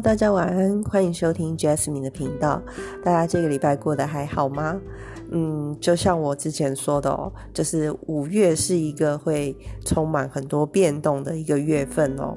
大家晚安，欢迎收听 Jasmine 的频道。大家这个礼拜过得还好吗？嗯，就像我之前说的哦，就是五月是一个会充满很多变动的一个月份哦。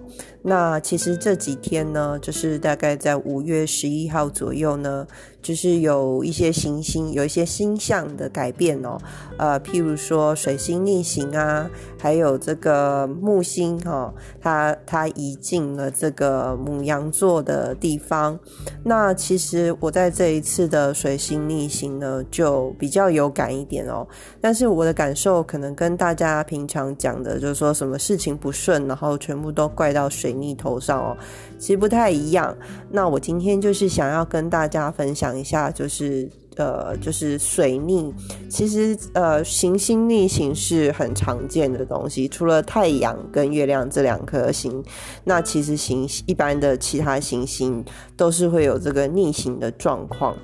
那其实这几天呢，就是大概在五月十一号左右呢，就是有一些行星有一些星象的改变哦。呃，譬如说水星逆行啊，还有这个木星哈，它它移进了这个母羊座的地方。那其实我在这一次的水星逆行呢，就比较有感一点哦，但是我的感受可能跟大家平常讲的，就是说什么事情不顺，然后全部都怪到水你头上哦，其实不太一样。那我今天就是想要跟大家分享一下，就是呃，就是水逆，其实呃，行星逆行是很常见的东西，除了太阳跟月亮这两颗星，那其实行一般的其他行星都是会有这个逆行的状况。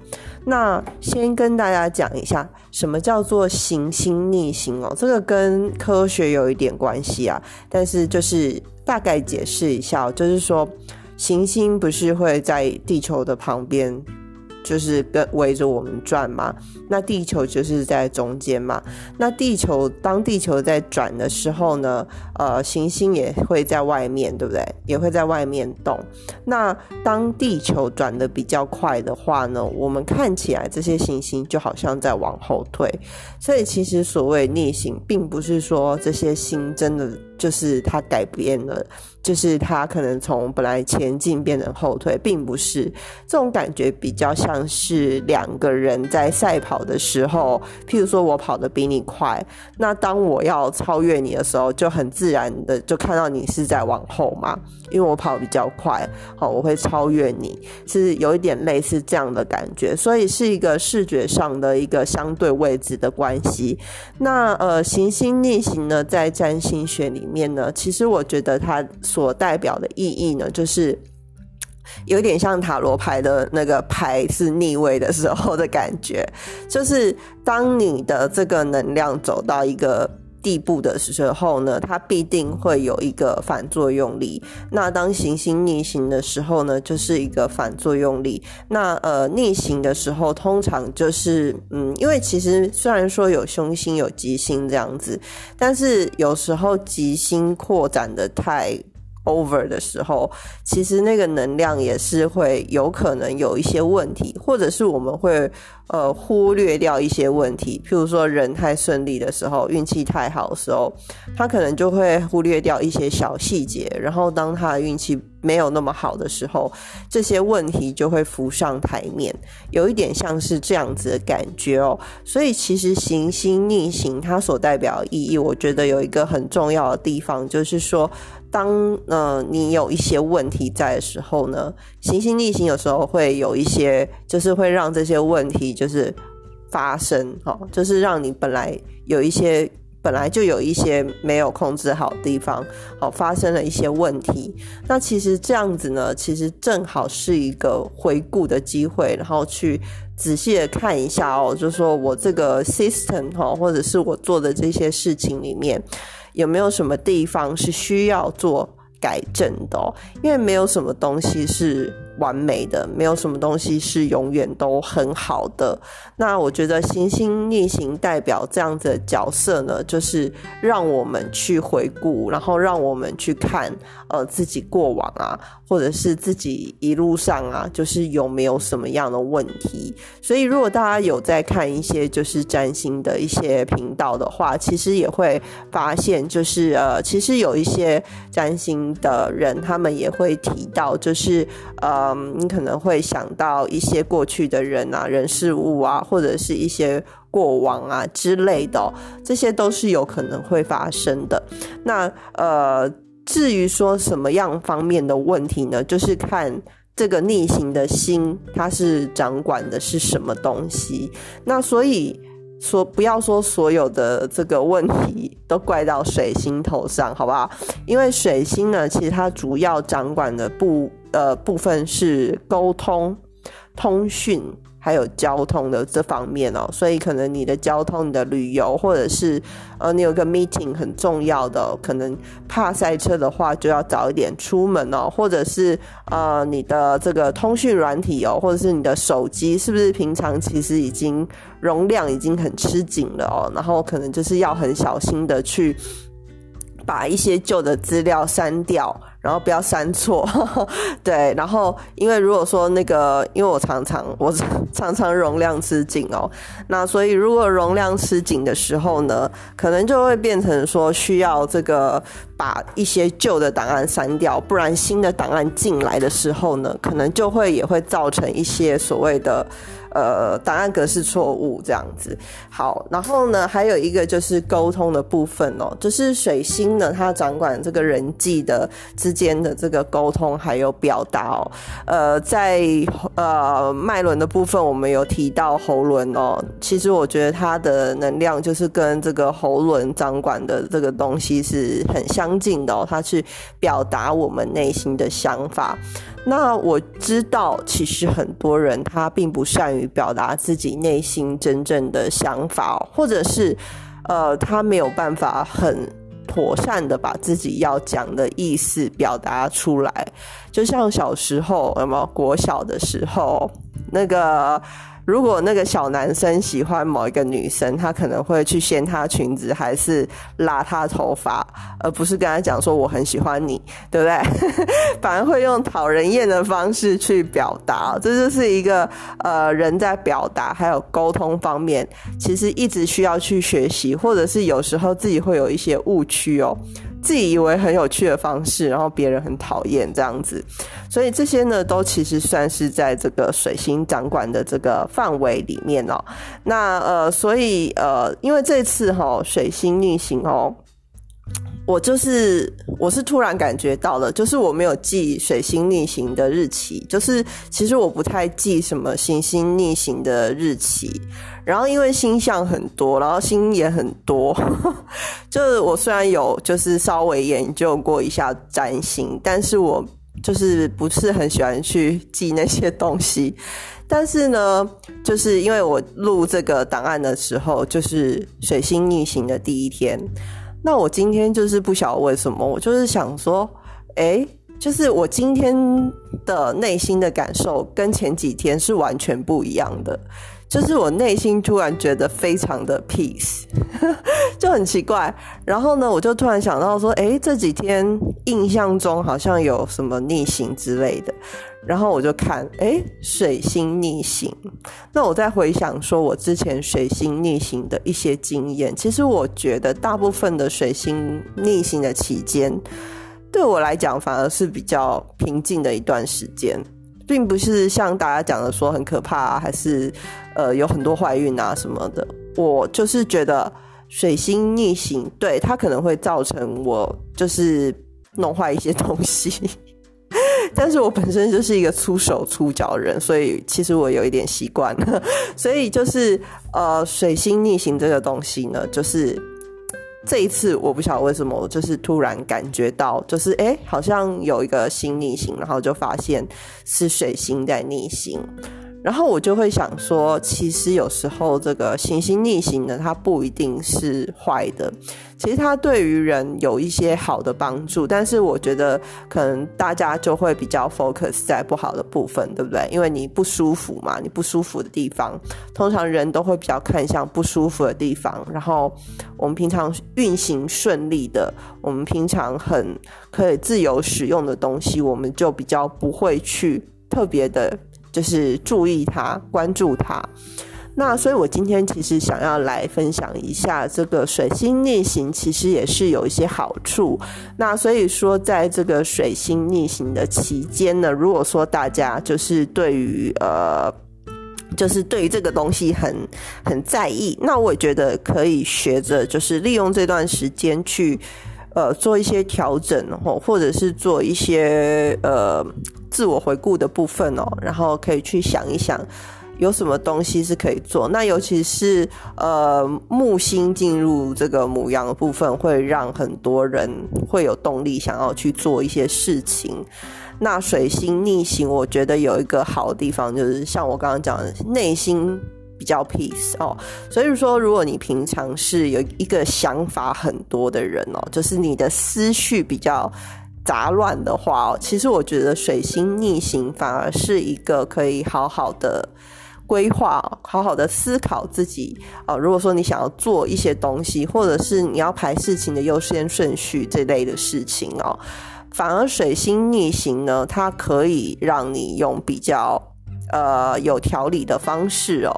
那先跟大家讲一下，什么叫做行星逆行哦？这个跟科学有一点关系啊，但是就是大概解释一下，就是说行星不是会在地球的旁边。就是跟围着我们转嘛，那地球就是在中间嘛。那地球当地球在转的时候呢，呃，行星也会在外面，对不对？也会在外面动。那当地球转的比较快的话呢，我们看起来这些行星就好像在往后退。所以其实所谓逆行，并不是说这些星真的。就是它改变了，就是它可能从本来前进变成后退，并不是这种感觉，比较像是两个人在赛跑的时候，譬如说我跑得比你快，那当我要超越你的时候，就很自然的就看到你是在往后嘛，因为我跑比较快，好，我会超越你，是有一点类似这样的感觉，所以是一个视觉上的一个相对位置的关系。那呃，行星逆行呢，在占星学里。面呢，其实我觉得它所代表的意义呢，就是有点像塔罗牌的那个牌是逆位的时候的感觉，就是当你的这个能量走到一个。地步的时候呢，它必定会有一个反作用力。那当行星逆行的时候呢，就是一个反作用力。那呃，逆行的时候，通常就是嗯，因为其实虽然说有凶星有吉星这样子，但是有时候吉星扩展的太。Over 的时候，其实那个能量也是会有可能有一些问题，或者是我们会呃忽略掉一些问题。譬如说人太顺利的时候，运气太好的时候，他可能就会忽略掉一些小细节。然后当他的运气没有那么好的时候，这些问题就会浮上台面，有一点像是这样子的感觉哦。所以其实行星逆行它所代表的意义，我觉得有一个很重要的地方，就是说。当呃你有一些问题在的时候呢，行星逆行有时候会有一些，就是会让这些问题就是发生，哈，就是让你本来有一些本来就有一些没有控制好的地方，好发生了一些问题。那其实这样子呢，其实正好是一个回顾的机会，然后去仔细的看一下哦，就说我这个 system 哈，或者是我做的这些事情里面。有没有什么地方是需要做改正的？因为没有什么东西是。完美的，没有什么东西是永远都很好的。那我觉得行星逆行代表这样的角色呢，就是让我们去回顾，然后让我们去看，呃，自己过往啊，或者是自己一路上啊，就是有没有什么样的问题。所以，如果大家有在看一些就是占星的一些频道的话，其实也会发现，就是呃，其实有一些占星的人，他们也会提到，就是呃。嗯，你可能会想到一些过去的人啊、人事物啊，或者是一些过往啊之类的，这些都是有可能会发生的。那呃，至于说什么样方面的问题呢？就是看这个逆行的心，它是掌管的是什么东西。那所以说，不要说所有的这个问题都怪到水星头上，好不好？因为水星呢，其实它主要掌管的部。呃，部分是沟通、通讯，还有交通的这方面哦，所以可能你的交通、你的旅游，或者是呃，你有个 meeting 很重要的，可能怕塞车的话，就要早一点出门哦，或者是呃，你的这个通讯软体哦，或者是你的手机，是不是平常其实已经容量已经很吃紧了哦，然后可能就是要很小心的去把一些旧的资料删掉。然后不要删错，对。然后，因为如果说那个，因为我常常我常常容量吃紧哦，那所以如果容量吃紧的时候呢，可能就会变成说需要这个把一些旧的档案删掉，不然新的档案进来的时候呢，可能就会也会造成一些所谓的。呃，档案格式错误这样子。好，然后呢，还有一个就是沟通的部分哦，就是水星呢，它掌管这个人际的之间的这个沟通还有表达哦。呃，在呃脉轮的部分，我们有提到喉轮哦，其实我觉得它的能量就是跟这个喉轮掌管的这个东西是很像相近的哦，它去表达我们内心的想法。那我知道，其实很多人他并不善于表达自己内心真正的想法，或者是，呃，他没有办法很妥善的把自己要讲的意思表达出来。就像小时候，有没有国小的时候，那个。如果那个小男生喜欢某一个女生，他可能会去掀她裙子，还是拉她头发，而不是跟她讲说我很喜欢你，对不对？反而会用讨人厌的方式去表达，这就是一个呃人在表达还有沟通方面，其实一直需要去学习，或者是有时候自己会有一些误区哦。自己以为很有趣的方式，然后别人很讨厌这样子，所以这些呢，都其实算是在这个水星掌管的这个范围里面哦。那呃，所以呃，因为这次哈水星逆行哦，我就是我是突然感觉到了，就是我没有记水星逆行的日期，就是其实我不太记什么行星逆行的日期。然后因为星象很多，然后星也很多，就是我虽然有就是稍微研究过一下占星，但是我就是不是很喜欢去记那些东西。但是呢，就是因为我录这个档案的时候，就是水星逆行的第一天，那我今天就是不晓得为什么，我就是想说，哎，就是我今天的内心的感受跟前几天是完全不一样的。就是我内心突然觉得非常的 peace，就很奇怪。然后呢，我就突然想到说，哎，这几天印象中好像有什么逆行之类的。然后我就看，哎，水星逆行。那我在回想说我之前水星逆行的一些经验，其实我觉得大部分的水星逆行的期间，对我来讲反而是比较平静的一段时间。并不是像大家讲的说很可怕，还是呃有很多怀孕啊什么的。我就是觉得水星逆行，对它可能会造成我就是弄坏一些东西。但是我本身就是一个粗手粗脚人，所以其实我有一点习惯。所以就是呃水星逆行这个东西呢，就是。这一次我不晓得为什么，我就是突然感觉到，就是哎，好像有一个新逆行，然后就发现是水星在逆行。然后我就会想说，其实有时候这个行星逆行呢，它不一定是坏的，其实它对于人有一些好的帮助。但是我觉得可能大家就会比较 focus 在不好的部分，对不对？因为你不舒服嘛，你不舒服的地方，通常人都会比较看向不舒服的地方。然后我们平常运行顺利的，我们平常很可以自由使用的东西，我们就比较不会去特别的。就是注意它，关注它。那所以，我今天其实想要来分享一下这个水星逆行，其实也是有一些好处。那所以说，在这个水星逆行的期间呢，如果说大家就是对于呃，就是对于这个东西很很在意，那我也觉得可以学着，就是利用这段时间去。呃，做一些调整哦，或者是做一些呃自我回顾的部分哦，然后可以去想一想有什么东西是可以做。那尤其是呃木星进入这个母羊的部分，会让很多人会有动力想要去做一些事情。那水星逆行，我觉得有一个好的地方，就是像我刚刚讲的，内心比较 peace 哦。所以说，如果你平常是有一个想法很多的人哦，就是你的思绪比较杂乱的话哦，其实我觉得水星逆行反而是一个可以好好的。规划，好好的思考自己哦。如果说你想要做一些东西，或者是你要排事情的优先顺序这类的事情哦，反而水星逆行呢，它可以让你用比较呃有条理的方式哦，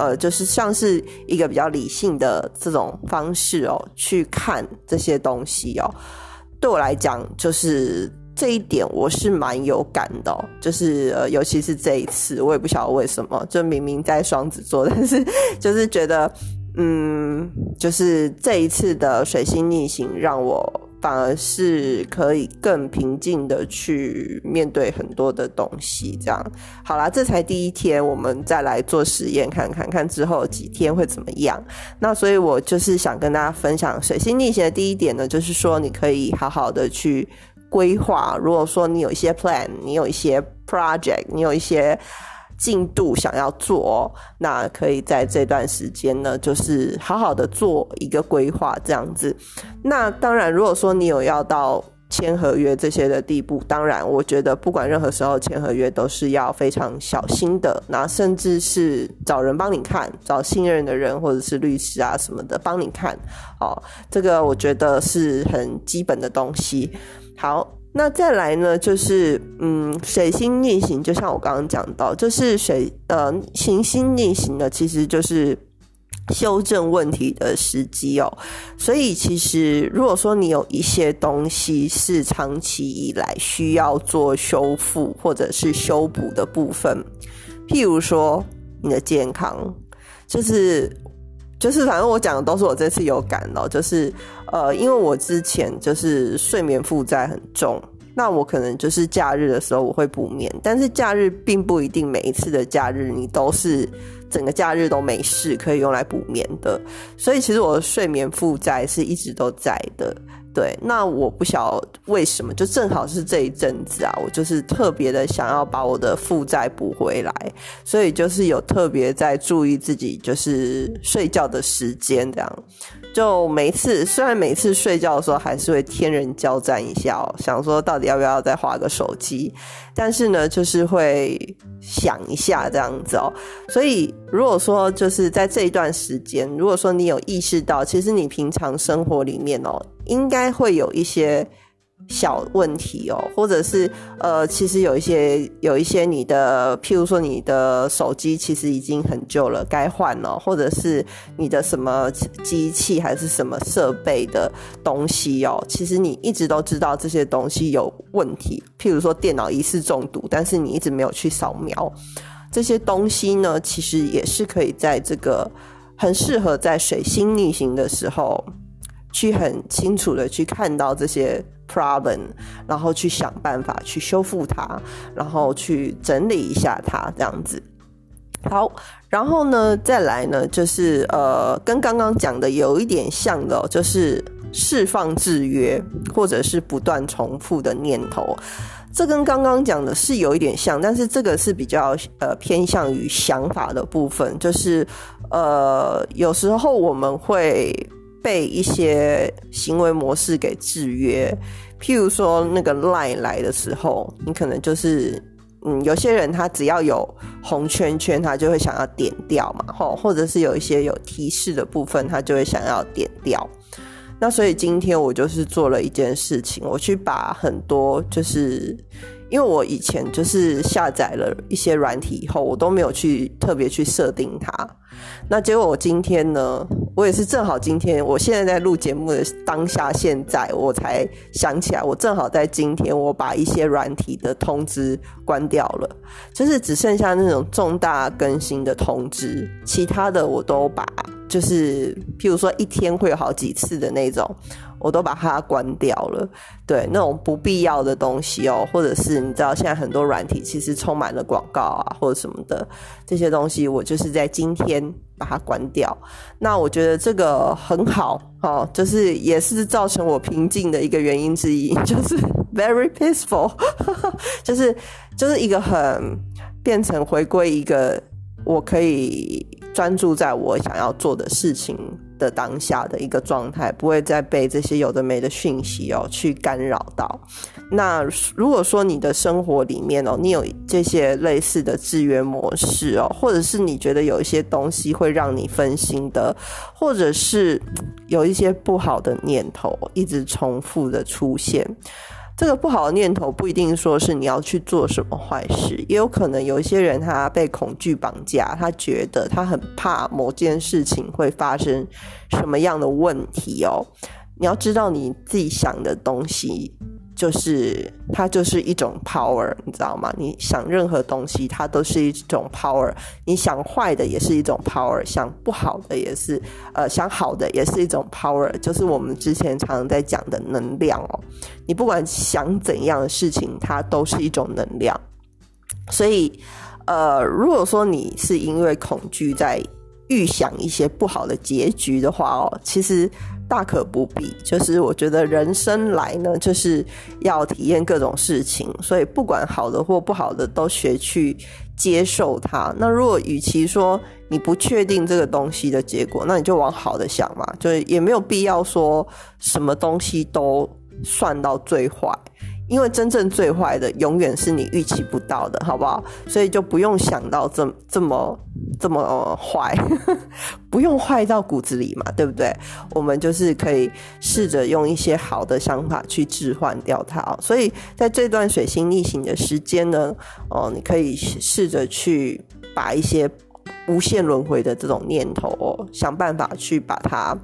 呃，就是像是一个比较理性的这种方式哦，去看这些东西哦。对我来讲，就是。这一点我是蛮有感的，就是呃，尤其是这一次，我也不晓得为什么，就明明在双子座，但是就是觉得，嗯，就是这一次的水星逆行，让我反而是可以更平静的去面对很多的东西。这样，好啦，这才第一天，我们再来做实验，看看看之后几天会怎么样。那所以我就是想跟大家分享水星逆行的第一点呢，就是说你可以好好的去。规划，如果说你有一些 plan，你有一些 project，你有一些进度想要做，那可以在这段时间呢，就是好好的做一个规划，这样子。那当然，如果说你有要到签合约这些的地步，当然，我觉得不管任何时候签合约都是要非常小心的。那甚至是找人帮你看，找信任的人或者是律师啊什么的帮你看，哦，这个我觉得是很基本的东西。好，那再来呢，就是嗯，水星逆行，就像我刚刚讲到，就是水呃行星逆行呢，其实就是修正问题的时机哦。所以其实如果说你有一些东西是长期以来需要做修复或者是修补的部分，譬如说你的健康，就是。就是，反正我讲的都是我这次有感咯。就是，呃，因为我之前就是睡眠负债很重，那我可能就是假日的时候我会补眠，但是假日并不一定每一次的假日你都是整个假日都没事可以用来补眠的，所以其实我的睡眠负债是一直都在的。对，那我不晓为什么，就正好是这一阵子啊，我就是特别的想要把我的负债补回来，所以就是有特别在注意自己就是睡觉的时间这样。就每次，虽然每次睡觉的时候还是会天人交战一下，想说到底要不要再划个手机，但是呢，就是会想一下这样子哦。所以如果说就是在这一段时间，如果说你有意识到，其实你平常生活里面哦，应该会有一些。小问题哦，或者是呃，其实有一些有一些你的，譬如说你的手机其实已经很旧了，该换了，或者是你的什么机器还是什么设备的东西哦，其实你一直都知道这些东西有问题，譬如说电脑疑似中毒，但是你一直没有去扫描这些东西呢，其实也是可以在这个很适合在水星逆行的时候，去很清楚的去看到这些。problem，然后去想办法去修复它，然后去整理一下它，这样子。好，然后呢，再来呢，就是呃，跟刚刚讲的有一点像的，就是释放制约，或者是不断重复的念头。这跟刚刚讲的是有一点像，但是这个是比较呃偏向于想法的部分，就是呃，有时候我们会。被一些行为模式给制约，譬如说那个 line 来的时候，你可能就是，嗯，有些人他只要有红圈圈，他就会想要点掉嘛，吼，或者是有一些有提示的部分，他就会想要点掉。那所以今天我就是做了一件事情，我去把很多就是。因为我以前就是下载了一些软体以后，我都没有去特别去设定它。那结果我今天呢，我也是正好今天，我现在在录节目的当下，现在我才想起来，我正好在今天，我把一些软体的通知关掉了，就是只剩下那种重大更新的通知，其他的我都把就是譬如说一天会有好几次的那种，我都把它关掉了。对，那种不必要的东西哦，或者是你知道现在很多软体其实充满了广告啊，或者什么的这些东西，我就是在今天把它关掉。那我觉得这个很好哦，就是也是造成我平静的一个原因之一，就是 very peaceful，就是就是一个很变成回归一个我可以。专注在我想要做的事情的当下的一个状态，不会再被这些有的没的讯息哦去干扰到。那如果说你的生活里面哦，你有这些类似的制约模式哦，或者是你觉得有一些东西会让你分心的，或者是有一些不好的念头一直重复的出现。这个不好的念头不一定说是你要去做什么坏事，也有可能有一些人他被恐惧绑架，他觉得他很怕某件事情会发生什么样的问题哦。你要知道你自己想的东西。就是它就是一种 power，你知道吗？你想任何东西，它都是一种 power。你想坏的也是一种 power，想不好的也是，呃，想好的也是一种 power。就是我们之前常常在讲的能量哦。你不管想怎样的事情，它都是一种能量。所以，呃，如果说你是因为恐惧在预想一些不好的结局的话哦，其实。大可不必，就是我觉得人生来呢，就是要体验各种事情，所以不管好的或不好的，都学去接受它。那如果与其说你不确定这个东西的结果，那你就往好的想嘛，就是也没有必要说什么东西都算到最坏。因为真正最坏的永远是你预期不到的，好不好？所以就不用想到这这么这么坏，不用坏到骨子里嘛，对不对？我们就是可以试着用一些好的想法去置换掉它。所以在这段水星逆行的时间呢，哦，你可以试着去把一些无限轮回的这种念头，哦，想办法去把它。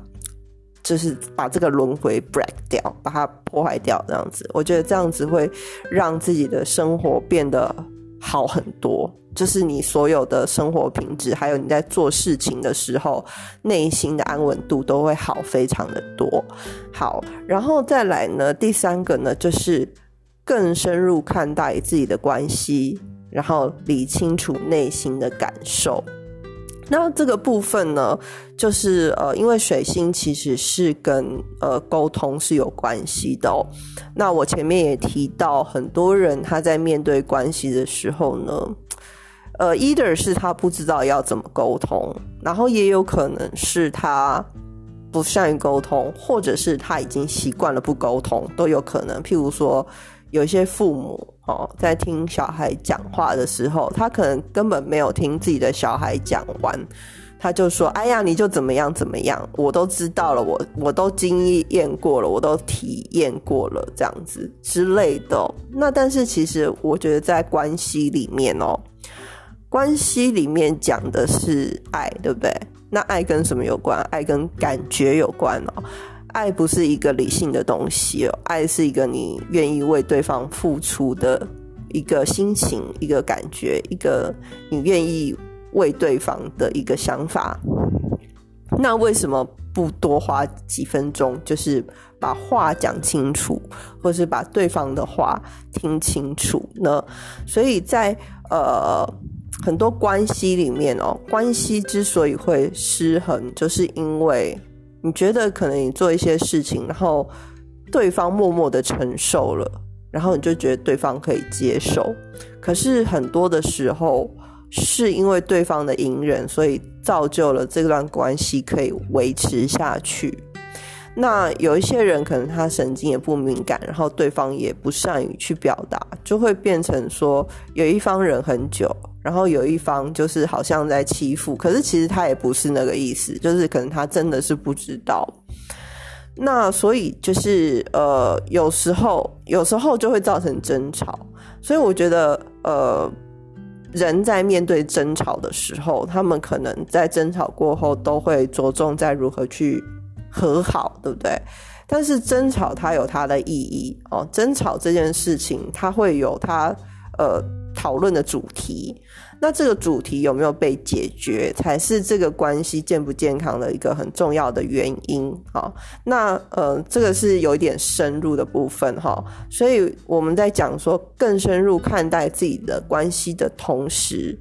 就是把这个轮回 break 掉，把它破坏掉，这样子，我觉得这样子会让自己的生活变得好很多。就是你所有的生活品质，还有你在做事情的时候，内心的安稳度都会好非常的多。好，然后再来呢，第三个呢，就是更深入看待自己的关系，然后理清楚内心的感受。那这个部分呢，就是呃，因为水星其实是跟呃沟通是有关系的。那我前面也提到，很多人他在面对关系的时候呢，呃，either 是他不知道要怎么沟通，然后也有可能是他不善于沟通，或者是他已经习惯了不沟通，都有可能。譬如说。有些父母哦，在听小孩讲话的时候，他可能根本没有听自己的小孩讲完，他就说：“哎呀，你就怎么样怎么样，我都知道了，我我都经验过了，我都体验过了，这样子之类的。”那但是其实我觉得在关系里面哦，关系里面讲的是爱，对不对？那爱跟什么有关？爱跟感觉有关哦。爱不是一个理性的东西哦，爱是一个你愿意为对方付出的一个心情、一个感觉、一个你愿意为对方的一个想法。那为什么不多花几分钟，就是把话讲清楚，或是把对方的话听清楚呢？所以在呃很多关系里面哦，关系之所以会失衡，就是因为。你觉得可能你做一些事情，然后对方默默的承受了，然后你就觉得对方可以接受。可是很多的时候，是因为对方的隐忍，所以造就了这段关系可以维持下去。那有一些人可能他神经也不敏感，然后对方也不善于去表达，就会变成说有一方忍很久。然后有一方就是好像在欺负，可是其实他也不是那个意思，就是可能他真的是不知道。那所以就是呃，有时候有时候就会造成争吵。所以我觉得呃，人在面对争吵的时候，他们可能在争吵过后都会着重在如何去和好，对不对？但是争吵它有它的意义哦，争吵这件事情它会有它呃。讨论的主题。那这个主题有没有被解决，才是这个关系健不健康的一个很重要的原因啊。那呃，这个是有一点深入的部分哈。所以我们在讲说更深入看待自己的关系的同时，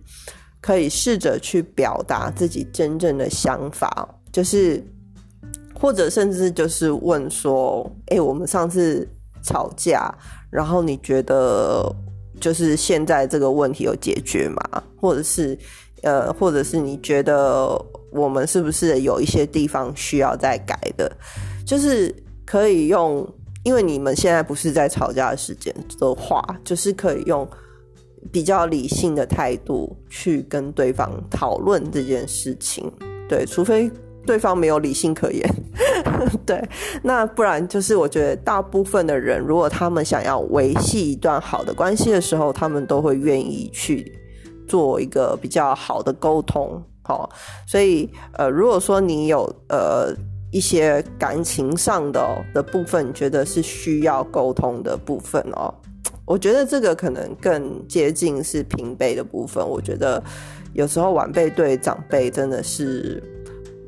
可以试着去表达自己真正的想法，就是或者甚至就是问说：“哎，我们上次吵架，然后你觉得？”就是现在这个问题有解决吗？或者是，呃，或者是你觉得我们是不是有一些地方需要再改的？就是可以用，因为你们现在不是在吵架的时间的话，就是可以用比较理性的态度去跟对方讨论这件事情。对，除非。对方没有理性可言，对，那不然就是我觉得大部分的人，如果他们想要维系一段好的关系的时候，他们都会愿意去做一个比较好的沟通，好，所以呃，如果说你有呃一些感情上的的部分，觉得是需要沟通的部分哦，我觉得这个可能更接近是平辈的部分。我觉得有时候晚辈对长辈真的是。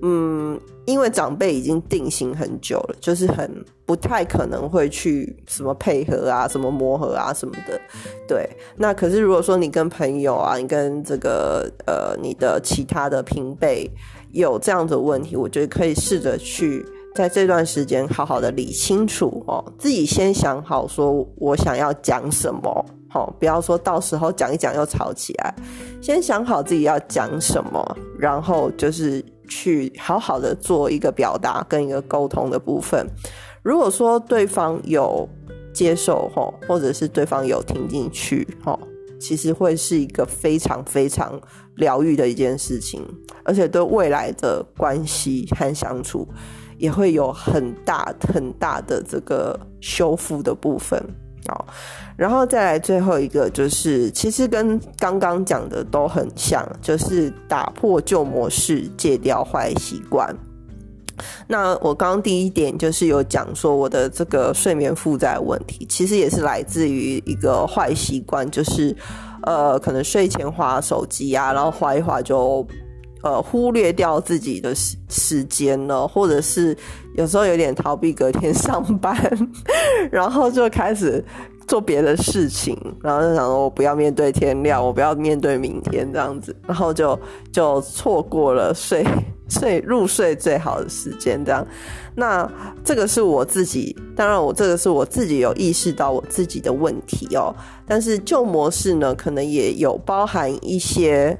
嗯，因为长辈已经定型很久了，就是很不太可能会去什么配合啊、什么磨合啊什么的。对，那可是如果说你跟朋友啊，你跟这个呃你的其他的平辈有这样的问题，我觉得可以试着去在这段时间好好的理清楚哦，自己先想好说我想要讲什么，好，不要说到时候讲一讲又吵起来，先想好自己要讲什么，然后就是。去好好的做一个表达跟一个沟通的部分。如果说对方有接受吼，或者是对方有听进去吼，其实会是一个非常非常疗愈的一件事情，而且对未来的关系和相处也会有很大很大的这个修复的部分。好，然后再来最后一个，就是其实跟刚刚讲的都很像，就是打破旧模式，戒掉坏习惯。那我刚刚第一点就是有讲说，我的这个睡眠负债问题，其实也是来自于一个坏习惯，就是呃，可能睡前划手机啊，然后划一划就呃忽略掉自己的时时间了，或者是。有时候有点逃避隔天上班，然后就开始做别的事情，然后就想我不要面对天亮，我不要面对明天这样子，然后就就错过了睡 睡入睡最好的时间。这样，那这个是我自己，当然我这个是我自己有意识到我自己的问题哦。但是旧模式呢，可能也有包含一些。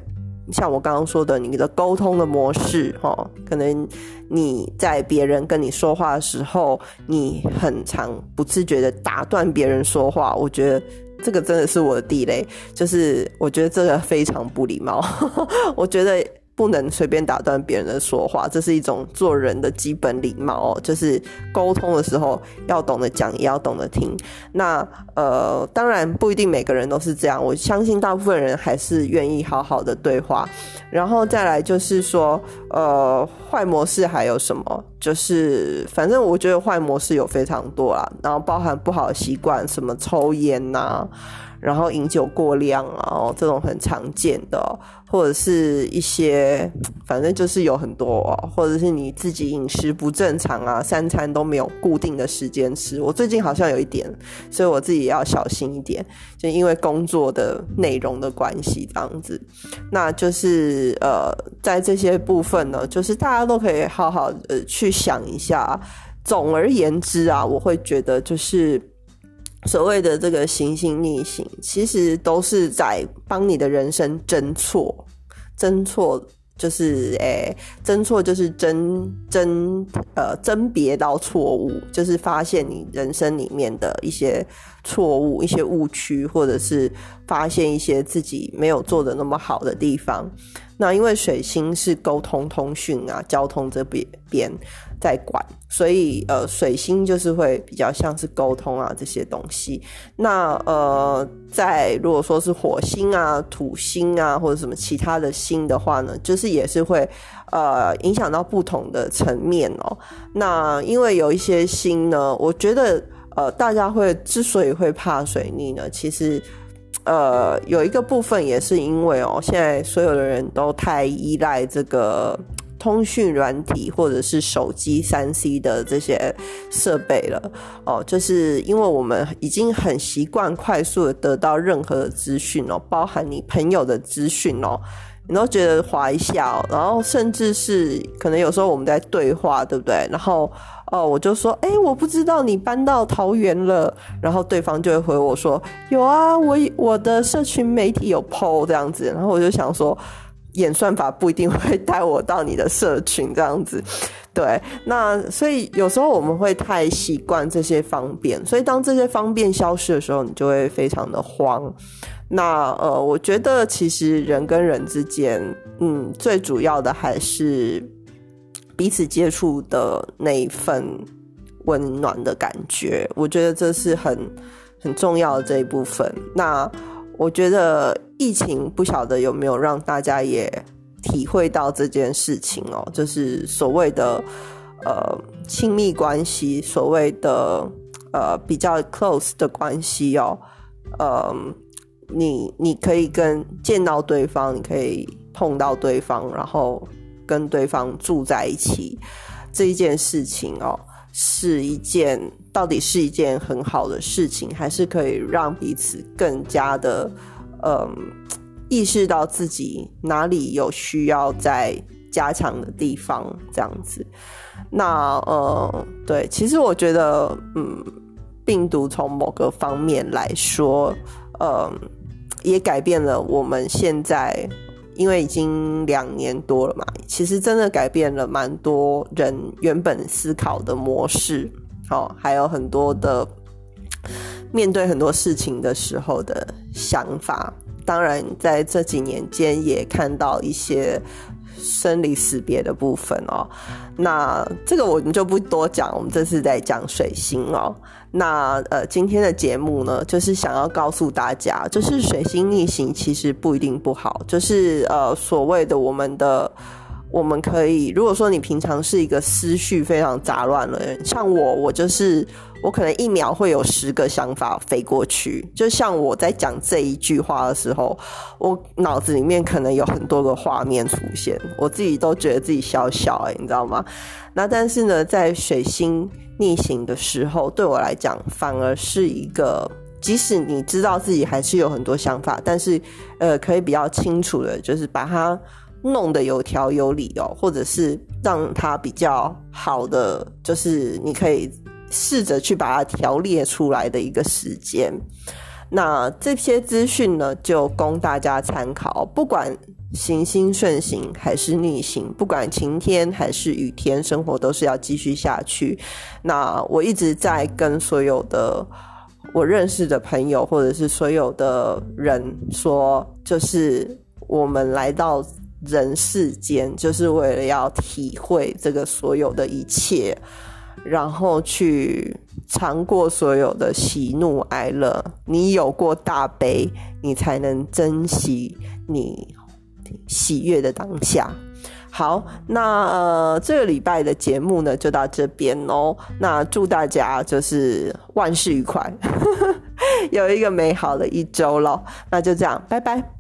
像我刚刚说的，你的沟通的模式，哦，可能你在别人跟你说话的时候，你很常不自觉的打断别人说话，我觉得这个真的是我的地雷，就是我觉得这个非常不礼貌，我觉得。不能随便打断别人的说话，这是一种做人的基本礼貌哦。就是沟通的时候要懂得讲，也要懂得听。那呃，当然不一定每个人都是这样。我相信大部分人还是愿意好好的对话。然后再来就是说，呃，坏模式还有什么？就是反正我觉得坏模式有非常多啦，然后包含不好的习惯，什么抽烟呐。然后饮酒过量啊，这种很常见的，或者是一些，反正就是有很多，或者是你自己饮食不正常啊，三餐都没有固定的时间吃。我最近好像有一点，所以我自己也要小心一点，就因为工作的内容的关系这样子。那就是呃，在这些部分呢，就是大家都可以好好的去想一下。总而言之啊，我会觉得就是。所谓的这个行星逆行，其实都是在帮你的人生侦错，侦错就是诶，侦错就是侦侦呃甄别到错误，就是发现你人生里面的一些错误、一些误区，或者是发现一些自己没有做的那么好的地方。那因为水星是沟通、通讯啊、交通这边边。在管，所以呃，水星就是会比较像是沟通啊这些东西。那呃，在如果说是火星啊、土星啊或者什么其他的星的话呢，就是也是会呃影响到不同的层面哦。那因为有一些星呢，我觉得呃大家会之所以会怕水逆呢，其实呃，有一个部分也是因为哦，现在所有的人都太依赖这个通讯软体或者是手机三 C 的这些设备了哦，就是因为我们已经很习惯快速的得到任何的资讯哦，包含你朋友的资讯哦。你都觉得滑一下，然后甚至是可能有时候我们在对话，对不对？然后哦，我就说，哎，我不知道你搬到桃园了，然后对方就会回我说，有啊，我我的社群媒体有 PO 这样子，然后我就想说，演算法不一定会带我到你的社群这样子，对，那所以有时候我们会太习惯这些方便，所以当这些方便消失的时候，你就会非常的慌。那呃，我觉得其实人跟人之间，嗯，最主要的还是彼此接触的那一份温暖的感觉。我觉得这是很很重要的这一部分。那我觉得疫情不晓得有没有让大家也体会到这件事情哦，就是所谓的呃亲密关系，所谓的呃比较 close 的关系哦，嗯。你你可以跟见到对方，你可以碰到对方，然后跟对方住在一起，这一件事情哦，是一件到底是一件很好的事情，还是可以让彼此更加的嗯意识到自己哪里有需要在加强的地方，这样子。那呃，对，其实我觉得，嗯，病毒从某个方面来说，嗯。也改变了我们现在，因为已经两年多了嘛，其实真的改变了蛮多人原本思考的模式，哦，还有很多的面对很多事情的时候的想法。当然，在这几年间也看到一些。生离死别的部分哦，那这个我们就不多讲，我们这次在讲水星哦。那呃，今天的节目呢，就是想要告诉大家，就是水星逆行其实不一定不好，就是呃，所谓的我们的。我们可以，如果说你平常是一个思绪非常杂乱的人，像我，我就是我可能一秒会有十个想法飞过去。就像我在讲这一句话的时候，我脑子里面可能有很多个画面出现，我自己都觉得自己小小哎，你知道吗？那但是呢，在水星逆行的时候，对我来讲反而是一个，即使你知道自己还是有很多想法，但是呃，可以比较清楚的，就是把它。弄得有条有理哦，或者是让它比较好的，就是你可以试着去把它条列出来的一个时间。那这些资讯呢，就供大家参考。不管行星顺行还是逆行，不管晴天还是雨天，生活都是要继续下去。那我一直在跟所有的我认识的朋友，或者是所有的人说，就是我们来到。人世间就是为了要体会这个所有的一切，然后去尝过所有的喜怒哀乐。你有过大悲，你才能珍惜你喜悦的当下。好，那呃，这个礼拜的节目呢，就到这边哦。那祝大家就是万事愉快，有一个美好的一周喽。那就这样，拜拜。